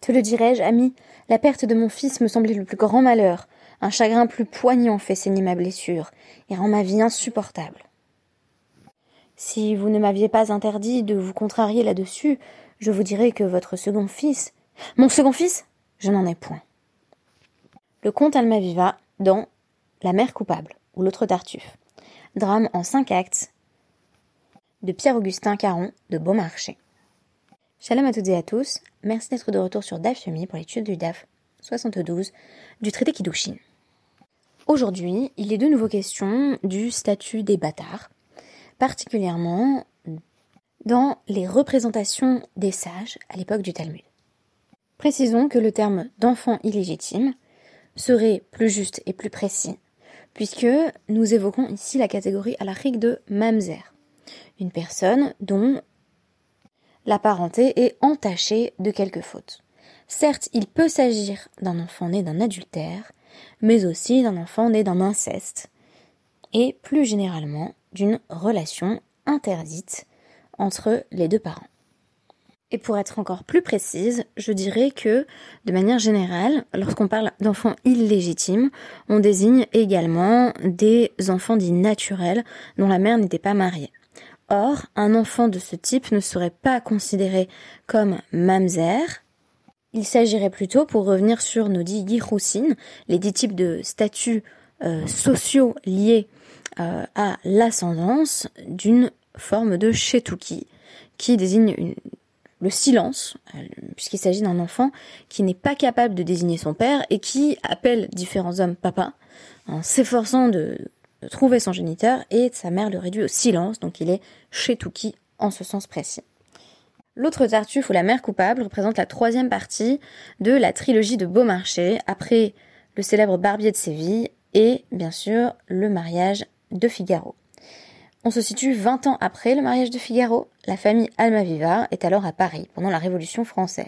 Te le dirai-je, ami, la perte de mon fils me semblait le plus grand malheur. Un chagrin plus poignant fait saigner ma blessure et rend ma vie insupportable. Si vous ne m'aviez pas interdit de vous contrarier là-dessus, je vous dirais que votre second fils. Mon second fils Je n'en ai point. Le comte Almaviva dans La mère coupable ou l'autre Tartuffe. Drame en cinq actes de Pierre-Augustin Caron de Beaumarchais. Shalom à toutes et à tous, merci d'être de retour sur DAF pour l'étude du DAF 72 du traité Kiddushin. Aujourd'hui, il est de nouveau question du statut des bâtards, particulièrement dans les représentations des sages à l'époque du Talmud. Précisons que le terme d'enfant illégitime serait plus juste et plus précis, puisque nous évoquons ici la catégorie à de mamzer, une personne dont la parenté est entachée de quelque faute. Certes, il peut s'agir d'un enfant né d'un adultère, mais aussi d'un enfant né d'un inceste, et plus généralement d'une relation interdite entre les deux parents. Et pour être encore plus précise, je dirais que, de manière générale, lorsqu'on parle d'enfants illégitimes, on désigne également des enfants dits naturels dont la mère n'était pas mariée. Or, un enfant de ce type ne serait pas considéré comme mamzer. Il s'agirait plutôt, pour revenir sur nos yiroussines, les dix types de statuts euh, sociaux liés euh, à l'ascendance d'une forme de shetuki, qui désigne le silence, euh, puisqu'il s'agit d'un enfant qui n'est pas capable de désigner son père et qui appelle différents hommes papa, en s'efforçant de, trouver son géniteur, et sa mère le réduit au silence, donc il est shetuki en ce sens précis. L'autre Tartuffe ou la mère coupable représente la troisième partie de la trilogie de Beaumarchais, après le célèbre Barbier de Séville et bien sûr le mariage de Figaro. On se situe 20 ans après le mariage de Figaro. La famille Almaviva est alors à Paris pendant la Révolution française.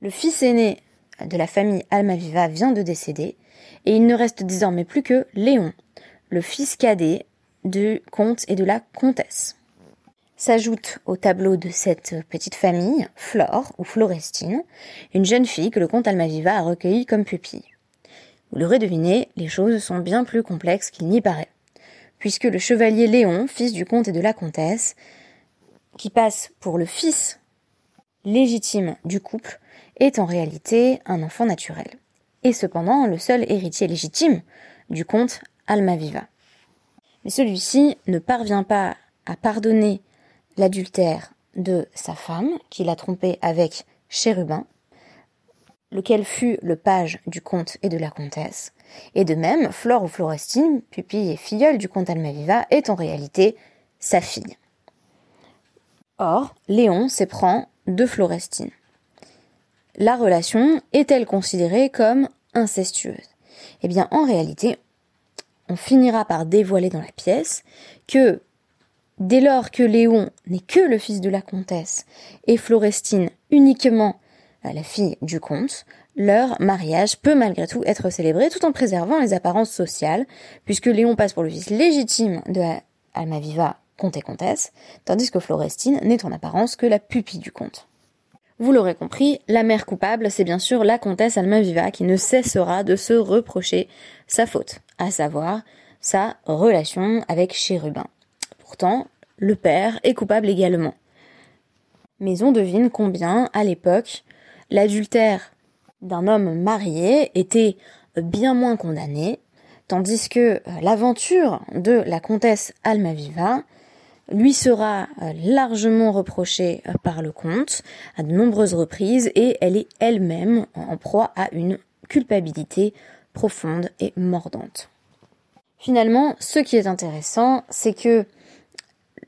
Le fils aîné de la famille Almaviva vient de décéder et il ne reste désormais plus que Léon, le fils cadet du comte et de la comtesse. S'ajoute au tableau de cette petite famille Flore ou Florestine, une jeune fille que le comte Almaviva a recueillie comme pupille. Vous l'aurez deviné, les choses sont bien plus complexes qu'il n'y paraît, puisque le chevalier Léon, fils du comte et de la comtesse, qui passe pour le fils légitime du couple, est en réalité un enfant naturel, et cependant le seul héritier légitime du comte Almaviva. Mais celui-ci ne parvient pas à pardonner l'adultère de sa femme, qu'il a trompé avec Chérubin, lequel fut le page du comte et de la comtesse. Et de même, Flore ou Florestine, pupille et filleule du comte Almaviva, est en réalité sa fille. Or, Léon s'éprend de Florestine. La relation est-elle considérée comme incestueuse? Eh bien, en réalité, on finira par dévoiler dans la pièce que dès lors que Léon n'est que le fils de la comtesse et Florestine uniquement la fille du comte, leur mariage peut malgré tout être célébré tout en préservant les apparences sociales, puisque Léon passe pour le fils légitime de Almaviva, comte et comtesse, tandis que Florestine n'est en apparence que la pupille du comte. Vous l'aurez compris, la mère coupable, c'est bien sûr la comtesse Almaviva qui ne cessera de se reprocher sa faute, à savoir sa relation avec Chérubin. Pourtant, le père est coupable également. Mais on devine combien, à l'époque, l'adultère d'un homme marié était bien moins condamné, tandis que euh, l'aventure de la comtesse Almaviva lui sera euh, largement reprochée euh, par le comte à de nombreuses reprises et elle est elle-même en proie à une culpabilité profonde et mordante. Finalement, ce qui est intéressant, c'est que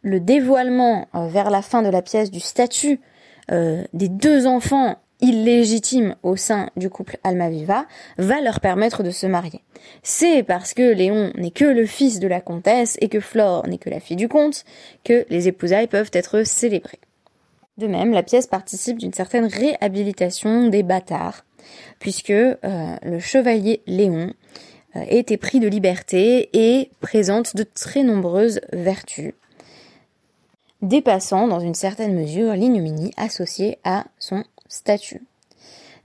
le dévoilement vers la fin de la pièce du statut des deux enfants illégitime au sein du couple Almaviva va leur permettre de se marier. C'est parce que Léon n'est que le fils de la comtesse et que Flore n'est que la fille du comte que les épousailles peuvent être célébrées. De même, la pièce participe d'une certaine réhabilitation des bâtards, puisque euh, le chevalier Léon euh, était pris de liberté et présente de très nombreuses vertus, dépassant dans une certaine mesure l'ignominie associée à son statut.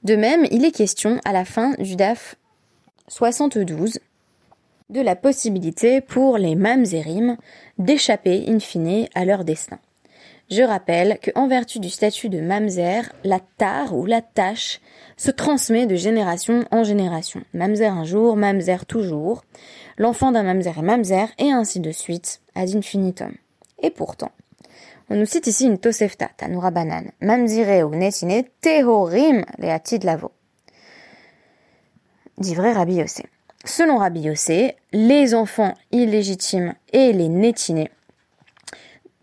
De même, il est question à la fin du DAF 72 de la possibilité pour les mamzerim d'échapper in fine à leur destin. Je rappelle que, en vertu du statut de mamzer, la tare ou la tâche se transmet de génération en génération. Mamzer un jour, mamzer toujours. L'enfant d'un mamzer est mamzer, et ainsi de suite, ad infinitum. Et pourtant, on nous cite ici une tosefta, tanura banan, mamzire ou netine, tehorim leatid lavo. Dit vrai Rabbi Yossé. Selon Rabbi Yossé, les enfants illégitimes et les nétinés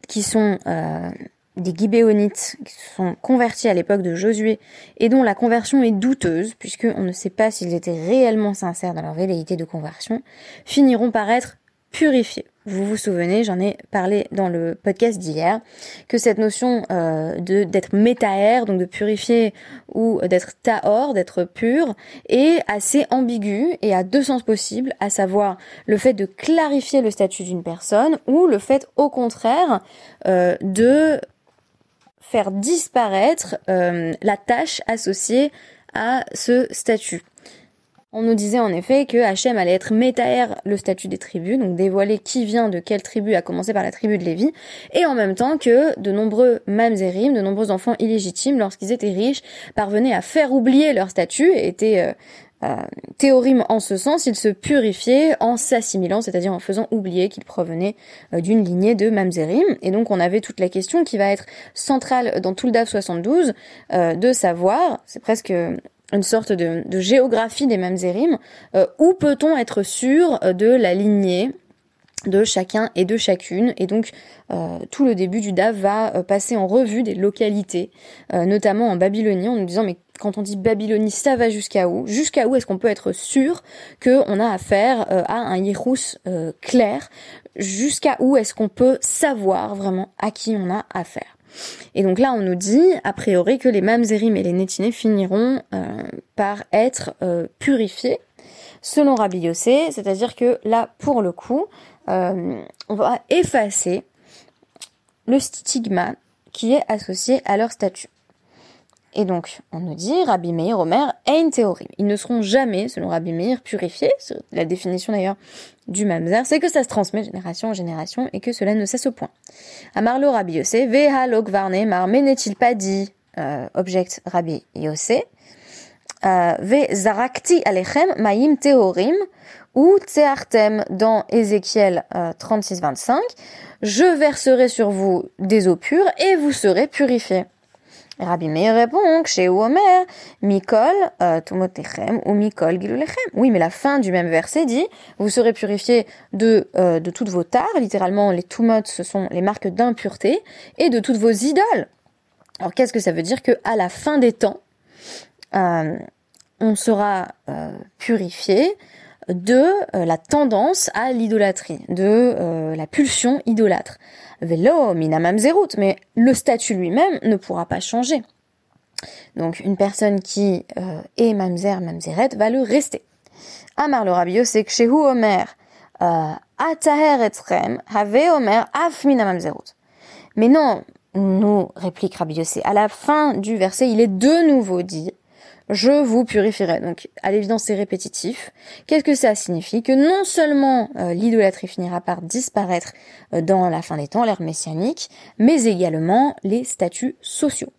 qui sont euh, des Gibéonites qui sont convertis à l'époque de Josué et dont la conversion est douteuse, puisqu'on ne sait pas s'ils étaient réellement sincères dans leur velléité de conversion, finiront par être purifiés. Vous vous souvenez, j'en ai parlé dans le podcast d'hier, que cette notion euh, de d'être métaère, donc de purifier ou d'être taor, d'être pur, est assez ambiguë et a deux sens possibles, à savoir le fait de clarifier le statut d'une personne ou le fait au contraire euh, de faire disparaître euh, la tâche associée à ce statut. On nous disait en effet que Hachem allait être métaère le statut des tribus, donc dévoiler qui vient de quelle tribu, à commencer par la tribu de Lévi, et en même temps que de nombreux mamzerim, de nombreux enfants illégitimes, lorsqu'ils étaient riches, parvenaient à faire oublier leur statut et étaient euh, euh en ce sens, ils se purifiaient en s'assimilant, c'est-à-dire en faisant oublier qu'ils provenaient euh, d'une lignée de mamzerim. Et donc on avait toute la question qui va être centrale dans tout le DAF 72, euh, de savoir, c'est presque une sorte de, géographie des mamzerim, euh, où peut-on être sûr euh, de la lignée de chacun et de chacune? Et donc, euh, tout le début du DAF va passer en revue des localités, notamment en Babylonie, en nous disant, mais quand on dit Babylonie, ça va jusqu'à où? Jusqu'à où est-ce qu'on peut être sûr qu'on a affaire à un Yérous clair? Jusqu'à où est-ce qu'on peut savoir vraiment à qui on a affaire? Et donc là, on nous dit, a priori, que les mamzerim et les nétinés finiront euh, par être euh, purifiés, selon Rabbi Yossé, c'est-à-dire que là, pour le coup, euh, on va effacer le stigma qui est associé à leur statut. Et donc, on nous dit, Rabbi Meir, Omer, Ein théorie. Ils ne seront jamais, selon Rabbi Meir, purifiés. La définition d'ailleurs du mamzer, c'est que ça se transmet de génération en génération et que cela ne cesse au point. Amarlo Rabbi Yossé, Veha Lokvarne Mar, mais n'est-il pas dit, euh, objecte Rabbi Yossé, euh, Ve Zarakti Alechem Maim Teorim, ou Tseartem dans Ézéchiel 36-25, euh, je verserai sur vous des eaux pures et vous serez purifiés. Rabbi Meir répond chez Omer, Mikol euh, tumotechem ou Mikol gilulechem. Oui, mais la fin du même verset dit vous serez purifiés de euh, de toutes vos tares, littéralement les tumot ce sont les marques d'impureté et de toutes vos idoles. Alors qu'est-ce que ça veut dire que à la fin des temps euh, on sera purifié de la tendance à l'idolâtrie, de la pulsion idolâtre. Mais le statut lui-même ne pourra pas changer. Donc une personne qui euh, est mamzer, mamzeret va le rester. Amar le rabbi c'est que Omer, euh, ataher etrem, have Omer af minamamzerut. Mais non, nous réplique Rabbi Yossé, à la fin du verset, il est de nouveau dit je vous purifierai. Donc, à l'évidence, c'est répétitif. Qu'est-ce que ça signifie Que non seulement euh, l'idolâtrie finira par disparaître euh, dans la fin des temps, l'ère messianique, mais également les statuts sociaux.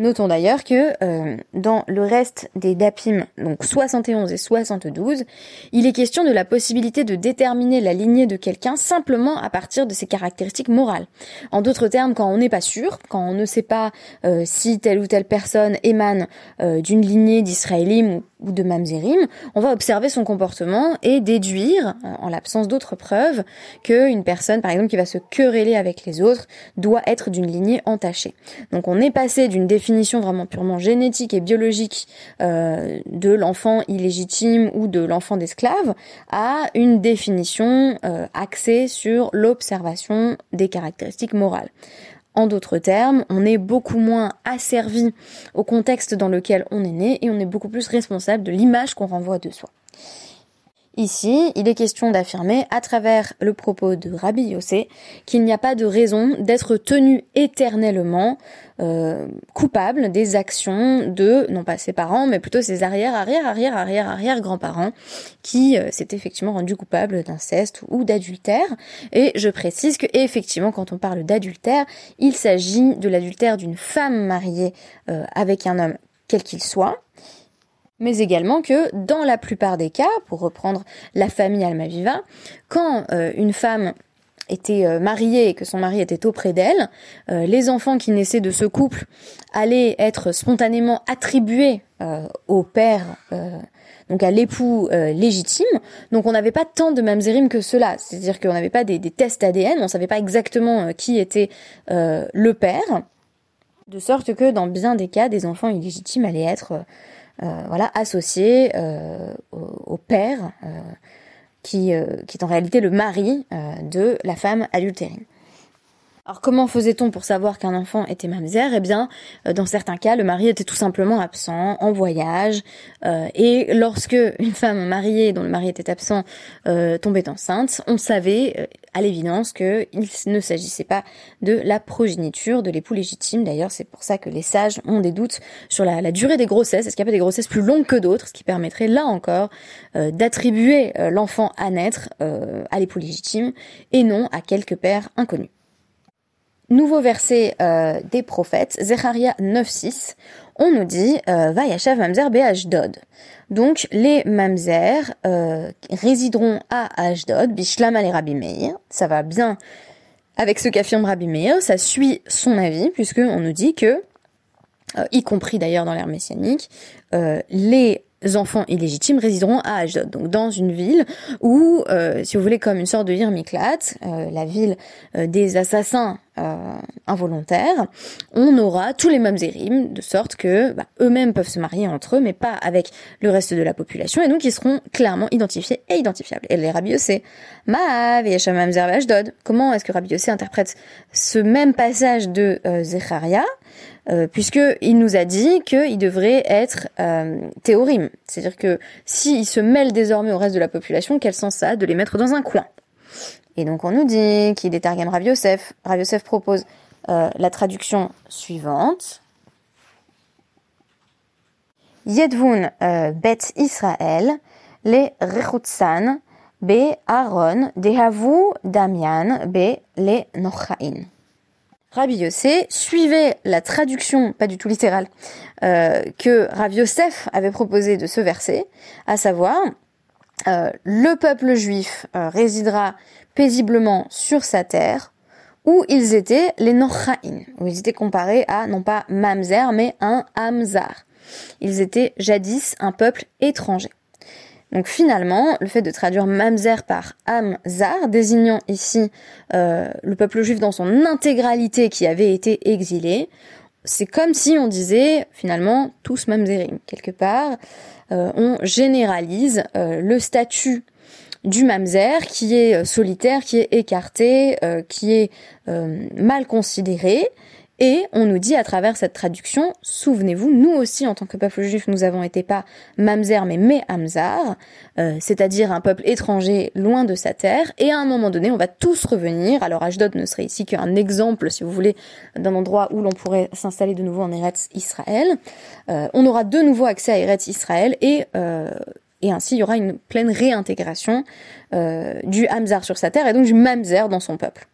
Notons d'ailleurs que euh, dans le reste des DAPIM, donc 71 et 72, il est question de la possibilité de déterminer la lignée de quelqu'un simplement à partir de ses caractéristiques morales. En d'autres termes, quand on n'est pas sûr, quand on ne sait pas euh, si telle ou telle personne émane euh, d'une lignée d'Israélim ou de Mamzerim, on va observer son comportement et déduire, en l'absence d'autres preuves, qu'une personne, par exemple, qui va se quereller avec les autres, doit être d'une lignée entachée. Donc on est passé d'une définition définition vraiment purement génétique et biologique euh, de l'enfant illégitime ou de l'enfant d'esclave à une définition euh, axée sur l'observation des caractéristiques morales. En d'autres termes, on est beaucoup moins asservi au contexte dans lequel on est né et on est beaucoup plus responsable de l'image qu'on renvoie de soi. Ici, il est question d'affirmer, à travers le propos de Rabbi Yossé, qu'il n'y a pas de raison d'être tenu éternellement euh, coupable des actions de, non pas ses parents, mais plutôt ses arrière, arrière, arrière, arrière, arrière grands-parents, qui euh, s'étaient effectivement rendus coupables d'inceste ou d'adultère. Et je précise que, effectivement, quand on parle d'adultère, il s'agit de l'adultère d'une femme mariée euh, avec un homme quel qu'il soit, mais également que dans la plupart des cas, pour reprendre la famille Almaviva, quand euh, une femme était euh, mariée et que son mari était auprès d'elle, euh, les enfants qui naissaient de ce couple allaient être spontanément attribués au père, donc à l'époux légitime. Donc on n'avait pas tant de mamzerim que cela, c'est-à-dire qu'on n'avait pas des, des, tests ADN, on savait pas exactement qui était le père, de sorte que dans bien des cas, des enfants illégitimes allaient être voilà, associé euh, au, père, euh, qui, qui est en réalité le mari de la femme adultérine. Alors comment faisait-on pour savoir qu'un enfant était mamzer Eh bien, euh, dans certains cas, le mari était tout simplement absent, en voyage, euh, et lorsque une femme mariée dont le mari était absent euh, tombait enceinte, on savait à l'évidence qu'il ne s'agissait pas de la progéniture de l'époux légitime. D'ailleurs, c'est pour ça que les sages ont des doutes sur la, durée des grossesses. Est-ce qu'il y a pas des grossesses plus longues que d'autres, ce qui permettrait là encore d'attribuer l'enfant à naître à l'époux légitime et non à quelques pères inconnus. Nouveau verset euh, des prophètes, Zecharia 9.6, on nous dit euh, Vayashav Mamzer Be'ashdod. Donc les Mamzer euh, résideront à Ashdod, Bishlam al Rabbi Meir. Ça va bien avec ce qu'affirme Rabbi Meir, ça suit son avis, puisque on nous dit que, y compris d'ailleurs dans l'ère messianique, les enfants illégitimes résideront à Ashdod, donc dans une ville où, euh, si vous voulez, comme une sorte de Yirmiklat, euh, la ville euh, des assassins involontaires, on aura tous les mêmes érim, de sorte que bah, eux-mêmes peuvent se marier entre eux, mais pas avec le reste de la population, et donc ils seront clairement identifiés et identifiables. Et les Rabbi Yossé, Ma'av et Ashdod. Comment est-ce que Rabbi Yossé interprète ce même passage de Zecharia euh, puisqu'il nous a dit qu'il devrait être euh. C'est-à-dire que s'il se mêle désormais au reste de la population, quel sens ça a de les mettre dans un coin? Et donc on nous dit qu'il est Targam Rav Yosef. Rav Yosef propose euh, la traduction suivante. Yedvun euh, bet Israël, les Rechutsan, be Aaron, dehavu Damian, be les Nochain. Rabbi Yossé suivait la traduction, pas du tout littérale, euh, que Rabbi Yosef avait proposé de ce verset, à savoir euh, le peuple juif euh, résidera paisiblement sur sa terre, où ils étaient les Nochaïn, où ils étaient comparés à non pas Mamzer, mais un Hamzar. Ils étaient jadis un peuple étranger. Donc finalement, le fait de traduire Mamzer par Amzar, désignant ici euh, le peuple juif dans son intégralité qui avait été exilé, c'est comme si on disait finalement tous Mamzerim. Quelque part, euh, on généralise euh, le statut du mamzer qui est solitaire, qui est écarté, qui est mal considéré, et on nous dit à travers cette traduction, souvenez-vous, nous aussi en tant que peuple juif, nous avons été pas mamzer mais mehamzar, euh, c'est-à-dire un peuple étranger loin de sa terre. Et à un moment donné, on va tous revenir. Alors Ashdod ne serait ici qu'un exemple, si vous voulez, d'un endroit où l'on pourrait s'installer de nouveau en Eretz Israël. Euh, on aura de nouveau accès à Eretz Israël et euh, et ainsi il y aura une pleine réintégration du Hamzar sur sa terre et donc du Mamzer dans son peuple.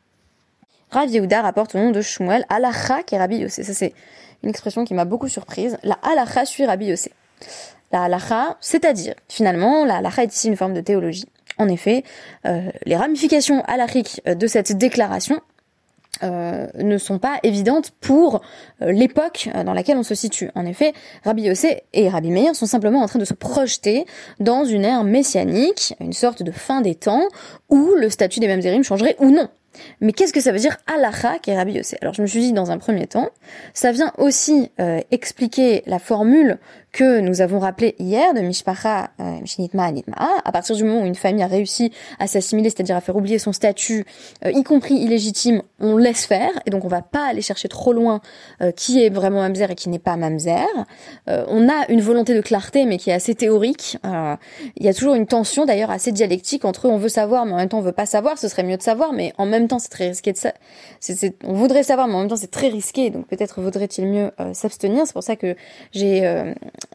Rav Yehuda rapporte au nom de Shmuel Alacha qui est Rabbi Yossé. Ça, c'est une expression qui m'a beaucoup surprise. La Alacha suit Rabbi Yossé. La Alacha, c'est-à-dire, finalement, la Alacha est ici une forme de théologie. En effet, euh, les ramifications halachiques de cette déclaration euh, ne sont pas évidentes pour euh, l'époque dans laquelle on se situe. En effet, Rabbi Yossé et Rabbi Meir sont simplement en train de se projeter dans une ère messianique, une sorte de fin des temps, où le statut des mêmes changerait ou non. Mais qu'est-ce que ça veut dire est Rabbi Yossé Alors je me suis dit dans un premier temps, ça vient aussi euh, expliquer la formule que nous avons rappelé hier de Mishpacha euh, Mishnitma À partir du moment où une famille a réussi à s'assimiler, c'est-à-dire à faire oublier son statut, euh, y compris illégitime, on laisse faire, et donc on va pas aller chercher trop loin euh, qui est vraiment mamzer et qui n'est pas mamzer. on a une volonté de clarté, mais qui est assez théorique. Il y a toujours une tension, d'ailleurs, assez dialectique entre on veut savoir, mais en même temps on veut pas savoir. Ce serait mieux de savoir, mais en même temps c'est très risqué de ça. on voudrait savoir, mais en même temps c'est très risqué, donc peut-être vaudrait-il mieux s'abstenir. C'est pour ça que j'ai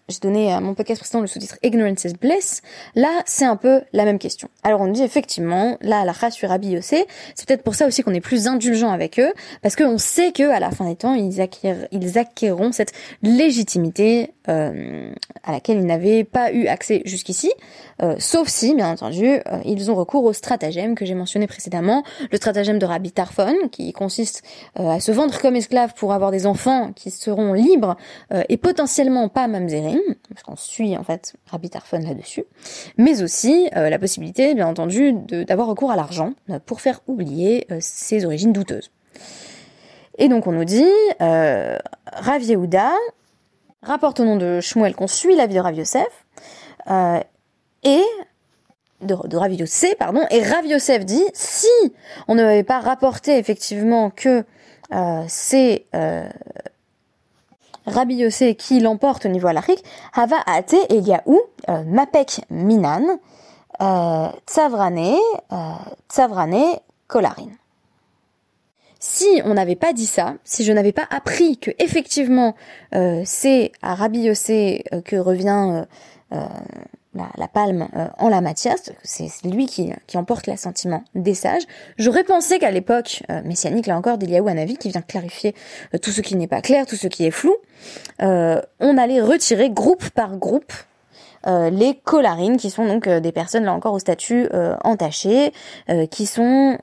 j'ai donné à mon podcast précédent le sous-titre Ignorance is Bliss. Là, c'est un peu la même question. Alors on dit effectivement, là, la race sur c'est peut-être pour ça aussi qu'on est plus indulgent avec eux, parce qu'on sait que à la fin des temps, ils, ils acquerront cette légitimité euh, à laquelle ils n'avaient pas eu accès jusqu'ici, euh, sauf si, bien entendu, euh, ils ont recours au stratagème que j'ai mentionné précédemment, le stratagème de Rabbi Tarfon, qui consiste à se vendre comme esclave pour avoir des enfants qui seront libres et potentiellement pas parce qu'on suit en fait Rabbi Tarfon là-dessus, mais aussi la possibilité, bien entendu, d'avoir recours à l'argent pour faire oublier ses origines douteuses. Et donc on nous dit, euh, Rav Yehuda rapporte au nom de Shmuel qu'on suit la vie de Rav Yosef, euh, et de, de Rav Yosef, pardon, et Rav dit, si on ne m'avait pas rapporté effectivement que euh, euh, Rabbi Yosef qui l'emporte au niveau alachique, Hava Ate Eliaou, euh, Mapek Minan, euh, Tsavrane, euh, Tsavrane Kolarin. Si on n'avait pas dit ça, si je n'avais pas appris que effectivement c'est à Rabbi Yossé que revient la, palme en la matière, c'est lui qui, qui emporte l'assentiment des sages, j'aurais pensé qu'à l'époque messianique, là encore, d'Eliaou Hanavi, qui vient clarifier tout ce qui n'est pas clair, tout ce qui est flou, on allait retirer groupe par groupe euh, les colarines, qui sont donc euh, des personnes là encore au statut euh, entaché, qui sont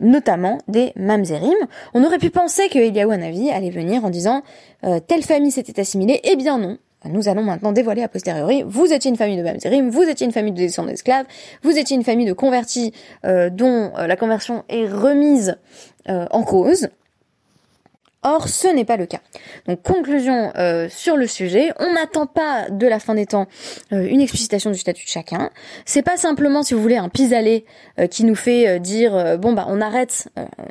notamment des mamzerim. On aurait pu penser que Eliaou Hanavi allait venir en disant telle famille s'était assimilée, eh bien non, nous allons maintenant dévoiler a posteriori, vous étiez une famille de Mamzerim, vous étiez une famille de descendants d'esclaves, vous étiez une famille de convertis dont la conversion est remise en cause, Or, ce n'est pas le cas. Donc, conclusion euh, sur le sujet, on n'attend pas de la fin des temps euh, une explicitation du statut de chacun. C'est pas simplement, si vous voulez, un pis-aller euh, qui nous fait dire bon bah on arrête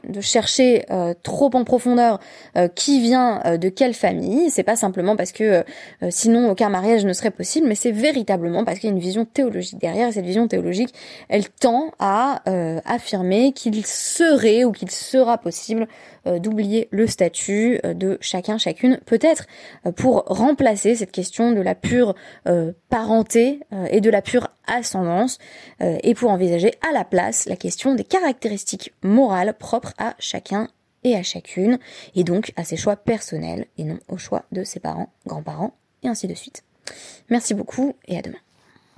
de chercher trop en profondeur qui vient de quelle famille. C'est pas simplement parce que sinon aucun mariage ne serait possible, mais c'est véritablement parce qu'il y a une vision théologique derrière. Et cette vision théologique, elle tend à affirmer qu'il serait ou qu'il sera possible d'oublier le statut euh, de chacun, chacune, peut-être euh, pour remplacer cette question de la pure euh, parenté et de la pure ascendance, et pour envisager à la place la question des caractéristiques morales propres à chacun et à chacune, et donc à ses choix personnels et non au choix de ses parents, grands-parents, et ainsi de suite. Merci beaucoup et à demain.